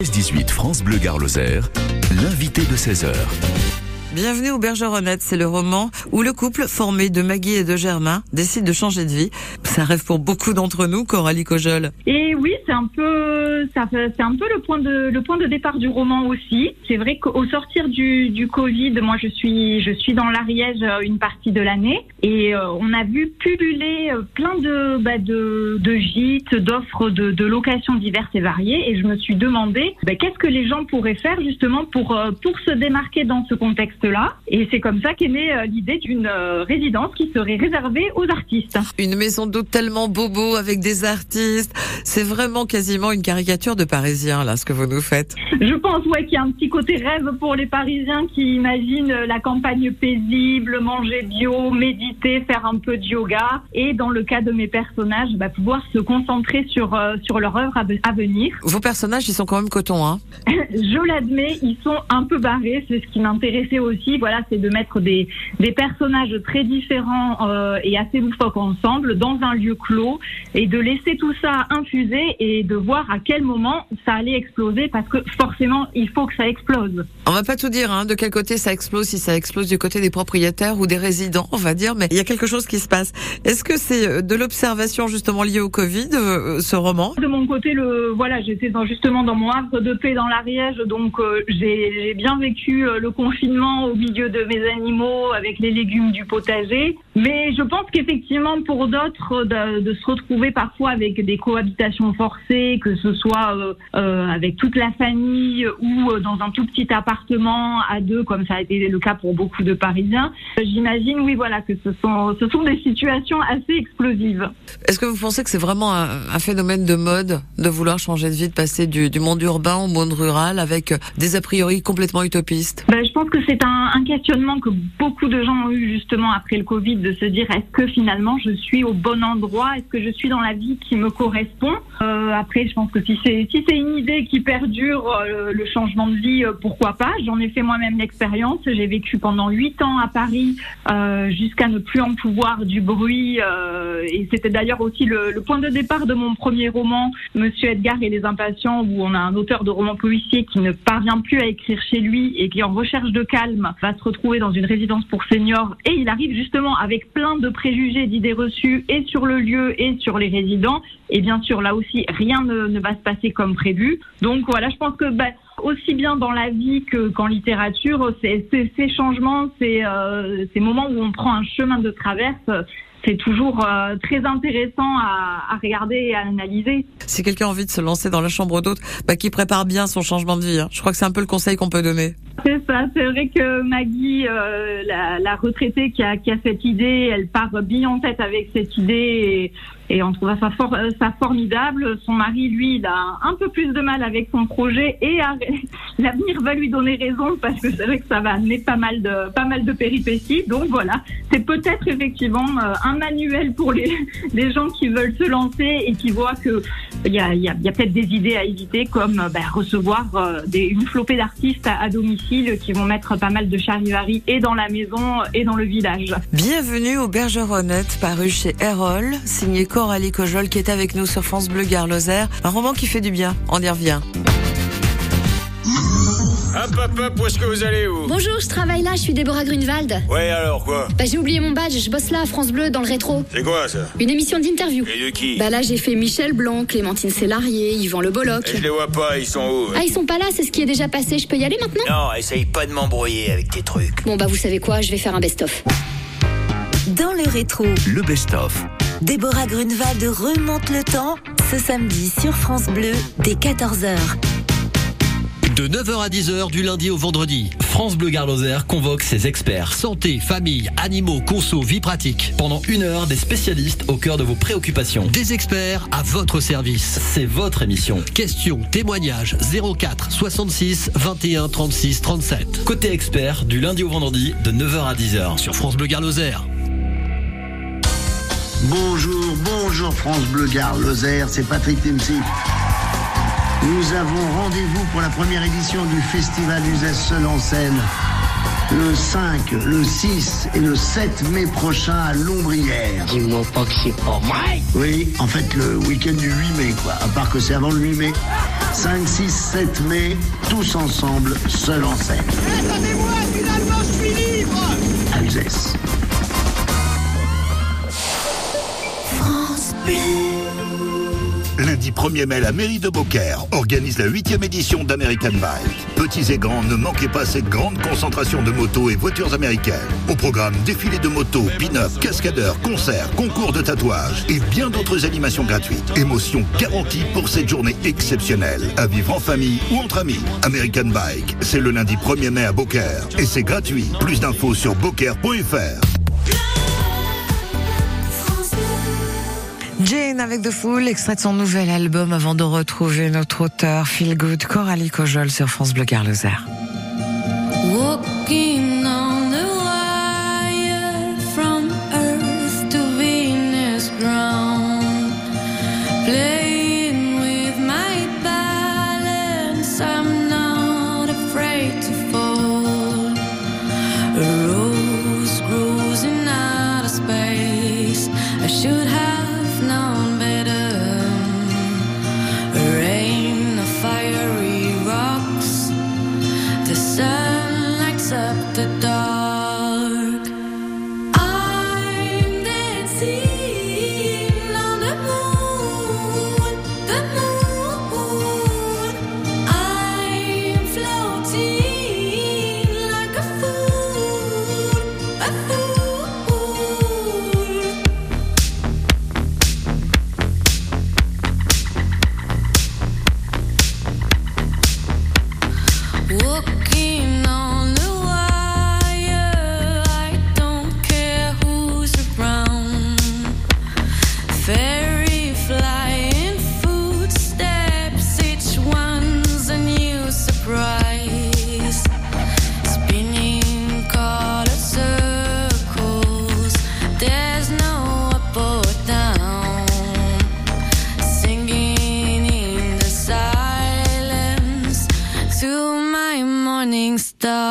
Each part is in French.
18 France Bleu Garloser, l'invité de 16h. Bienvenue au Bergeronnette, c'est le roman où le couple formé de Maggie et de Germain décide de changer de vie. Un rêve pour beaucoup d'entre nous, Coralie Cojol. Et oui, c'est un peu, ça, c'est un peu le point de, départ du roman aussi. C'est vrai qu'au sortir du, Covid, moi je suis, je suis dans l'Ariège euh, une partie de l'année et euh, on a vu pulluler euh, plein de, bah, gîtes, d'offres de, de locations diverses et variées et je me suis demandé bah, qu'est-ce que les gens pourraient faire justement pour, pour se démarquer dans ce Et c'est comme ça qu'est née euh, l'idée d'une euh, résidence qui serait réservée aux artistes. Une maison d'hôte tellement bobo avec des artistes. C'est vraiment quasiment une caricature de Parisien, là, ce que vous nous faites. Je pense ouais, qu'il y a un petit côté rêve pour les Parisiens qui imaginent la campagne paisible, manger bio, méditer, faire un peu de yoga. Et dans le cas de mes personnages, bah, pouvoir se concentrer sur, euh, sur leur œuvre à, à venir. Vos personnages, ils sont quand même coton, hein. Je l'admets, ils sont un peu barrés. C'est ce qui m'intéressait aussi. Voilà, c'est de mettre des, des personnages très différents euh, et assez loufoques ensemble dans un lieu clos et de laisser tout ça infuser et de voir à quel moment ça allait exploser parce que forcément, il faut que ça explose. On va pas tout dire, hein, de quel côté ça explose, si ça explose du côté des propriétaires ou des résidents, on va dire, mais il y a quelque chose qui se passe. Est-ce que c'est euh, de l'observation justement liée au Covid, euh, ce roman? De mon côté, le voilà, j'étais dans, justement dans mon havre de paix dans l'Ariège, donc euh, j'ai bien vécu le confinement au milieu de mes animaux avec les légumes du potager. Mais je pense qu'effectivement, pour d'autres, de, de se retrouver parfois avec des cohabitations forcées, que ce soit euh, euh, avec toute la famille ou euh, dans un tout petit appartement à deux, comme ça a été le cas pour beaucoup de Parisiens, j'imagine, oui, voilà, que ce sont, ce sont des situations assez explosives. Est-ce que vous pensez que c'est vraiment un, un phénomène de mode de vouloir changer de vie, de passer du, du monde urbain au monde rural avec des a priori complètement utopistes? Ben, je pense que c'est un, un questionnement que beaucoup de gens ont eu justement après le Covid, de se dire est-ce que finalement je suis au bon endroit, est-ce que je suis dans la vie qui me correspond? Euh, après, je pense que si c'est si c'est une idée qui perdure, euh, le changement de vie, euh, pourquoi pas? J'en ai fait moi-même l'expérience. J'ai vécu pendant huit ans à Paris jusqu'à ne plus en pouvoir du bruit. et c'était d'ailleurs aussi le, le point de départ de mon premier roman, Monsieur Edgar et les impatients, où on a un auteur de roman policier qui ne parvient plus à écrire chez lui et qui, en recherche de calme, va se retrouver dans une résidence pour seniors. Et il arrive justement avec plein de préjugés, d'idées reçues, et sur le lieu et sur les résidents. Et bien sûr, là aussi, rien ne, va se passer comme prévu. Donc voilà, je pense que bah, aussi bien dans la vie que qu'en littérature, ces changements, euh, ces moments où on prend un chemin de traverse, c'est toujours euh, très intéressant à, à regarder et à analyser. Si quelqu'un a envie de se lancer dans la chambre d'hôte, bah, qui prépare bien son changement de vie. hein. Je crois que c'est un peu le conseil qu'on peut donner. C'est ça, c'est vrai que Maggie, euh, la, la retraitée qui a, qui a cette idée, elle part bien en tête avec cette idée et, et on trouve ça, for- ça formidable. Son mari, lui, il a un peu plus de mal avec son projet et a- l'avenir va lui donner raison parce que c'est vrai que ça va amener pas mal de, pas mal de péripéties. Donc voilà, c'est peut-être effectivement euh, un manuel pour les, gens qui veulent se lancer et qui voient que il y a, peut-être des idées à éviter comme euh, ben, recevoir euh, des, une flopée d'artistes à, domicile qui vont mettre pas mal de charivari et dans la maison et dans le village. Bienvenue au Bergeronnette, paru chez Erol, signé Coralie Cojol, qui est avec nous sur France Bleu Garloser. Un roman qui fait du bien, on y revient. Hop, hop, hop, où est-ce que vous allez, vous Bonjour, je travaille là, je suis Déborah Grunewald. Ouais, alors, quoi Bah, j'ai oublié mon badge, je bosse là à France Bleu dans le rétro. C'est quoi, ça Une émission d'interview. Et de qui Bah là, j'ai fait Michel Blanc, Clémentine Sélarié, Yvan Le Bolloc. Je les vois pas, ils sont où Ah, ils sont pas là, c'est ce qui est déjà passé, je peux y aller maintenant Non, essaye pas de m'embrouiller avec tes trucs. Bon, bah, vous savez quoi, je vais faire un best-of. Dans le rétro, Le best-of. Déborah Grunewald remonte le temps ce samedi sur France Bleu dès 14h. De 9h à 10h du lundi au vendredi, France Bleu Garloser convoque ses experts santé, famille, animaux, conso, vie pratique. Pendant une heure, des spécialistes au cœur de vos préoccupations. Des experts à votre service. C'est votre émission. Questions, témoignages 04 66 21 36 37. Côté expert du lundi au vendredi de 9h à 10h sur France Bleu Garloser. Bonjour, bonjour France Bleu Gare c'est Patrick Timsit. Nous avons rendez-vous pour la première édition du festival Uzès Seul en scène. Le 5, le 6 et le 7 mai prochain à Lombrières. Dis-moi pas que c'est pas vrai. Oui, en fait le week-end du 8 mai, quoi. À part que c'est avant le 8 mai. 5, 6, 7 mai, tous ensemble, seul en scène. Attendez-moi, finalement, je suis libre À Uzès. France Bleu. Lundi 1er mai, la mairie de Beaucaire organise la 8 édition d'American Bike. Petits et grands, ne manquez pas cette grande concentration de motos et voitures américaines. Au programme, défilé de motos, pin-up, cascadeurs, concerts, concours de tatouage et bien d'autres animations gratuites. Émotion garantie pour cette journée exceptionnelle. À vivre en famille ou entre amis. American Bike, c'est le lundi 1er mai à Beaucaire. Et c'est gratuit. Plus d'infos sur beaucaire.fr. Jane avec The Fool, extrait son nouvel album avant de retrouver notre auteur Feel Good, Coralie Cojol sur France Bleu Garloser. это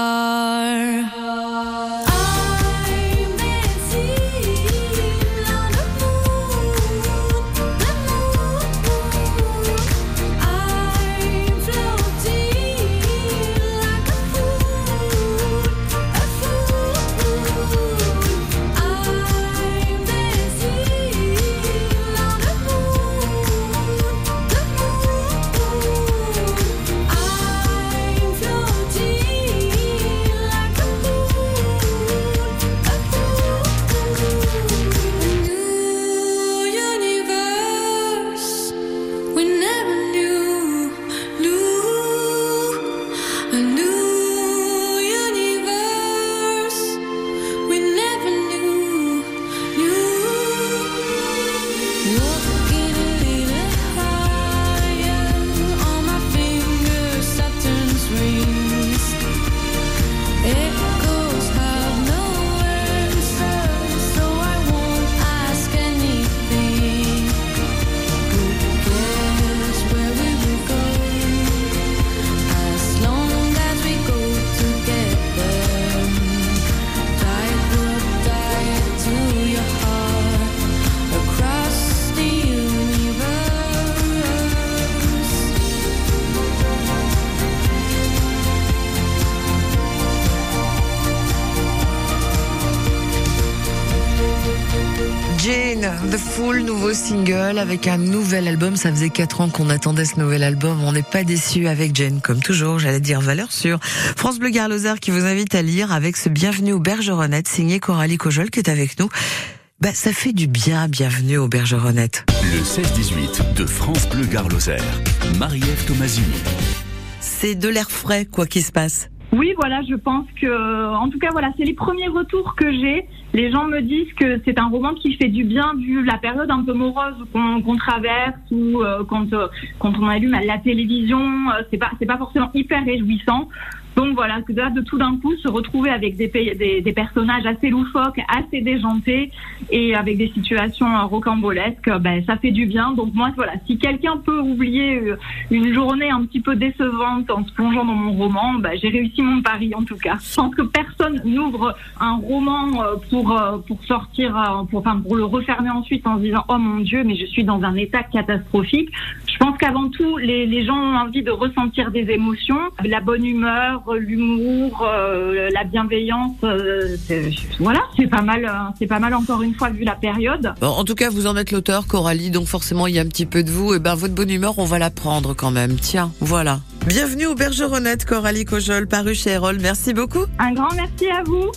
The Fool, nouveau single avec un nouvel album. Ça faisait quatre ans qu'on attendait ce nouvel album. On n'est pas déçu avec Jane, comme toujours. J'allais dire valeur sûre. France Bleu Garloser qui vous invite à lire avec ce Bienvenue aux Bergeronnettes signé Coralie Cojol qui est avec nous. Bah, ça fait du bien, bienvenue aux Bergeronnettes. Le 16-18 de France Bleu Garloser. Marie-Ève Tomasini. C'est de l'air frais, quoi qu'il se passe. Oui, voilà, je pense que, en tout cas, voilà, c'est les premiers retours que j'ai. Les gens me disent que c'est un roman qui fait du bien vu la période un peu morose qu'on traverse ou euh, quand euh, quand on allume la télévision, euh, c'est pas c'est pas forcément hyper réjouissant. Donc voilà, de, tout d'un coup se retrouver avec des, des, personnages assez loufoques, assez déjantés et avec des situations euh, rocambolesques, ben, ça fait du bien. Donc moi, voilà, si quelqu'un peut oublier euh, une journée un petit peu décevante en se plongeant dans mon roman, ben, j'ai réussi mon pari en tout cas. Je pense que personne n'ouvre un roman euh, pour euh, pour sortir, euh, enfin pour le refermer ensuite en se disant oh mon Dieu, mais je suis dans un état catastrophique. Je pense qu'avant tout, les, les gens ont envie de ressentir des émotions, la bonne humeur, l'humour, euh, la bienveillance. euh, c'est- voilà, c'est pas mal. euh, C'est pas mal encore une fois vu la période. Bon, en tout cas, vous en êtes l'auteur, Coralie, donc forcément, il y a un petit peu de vous. Et ben, votre bonne humeur, on va la prendre quand même. Tiens, voilà. Bienvenue au Bergeronnette, Coralie Cojol, paru chez Erol. Merci beaucoup. Un grand merci à vous.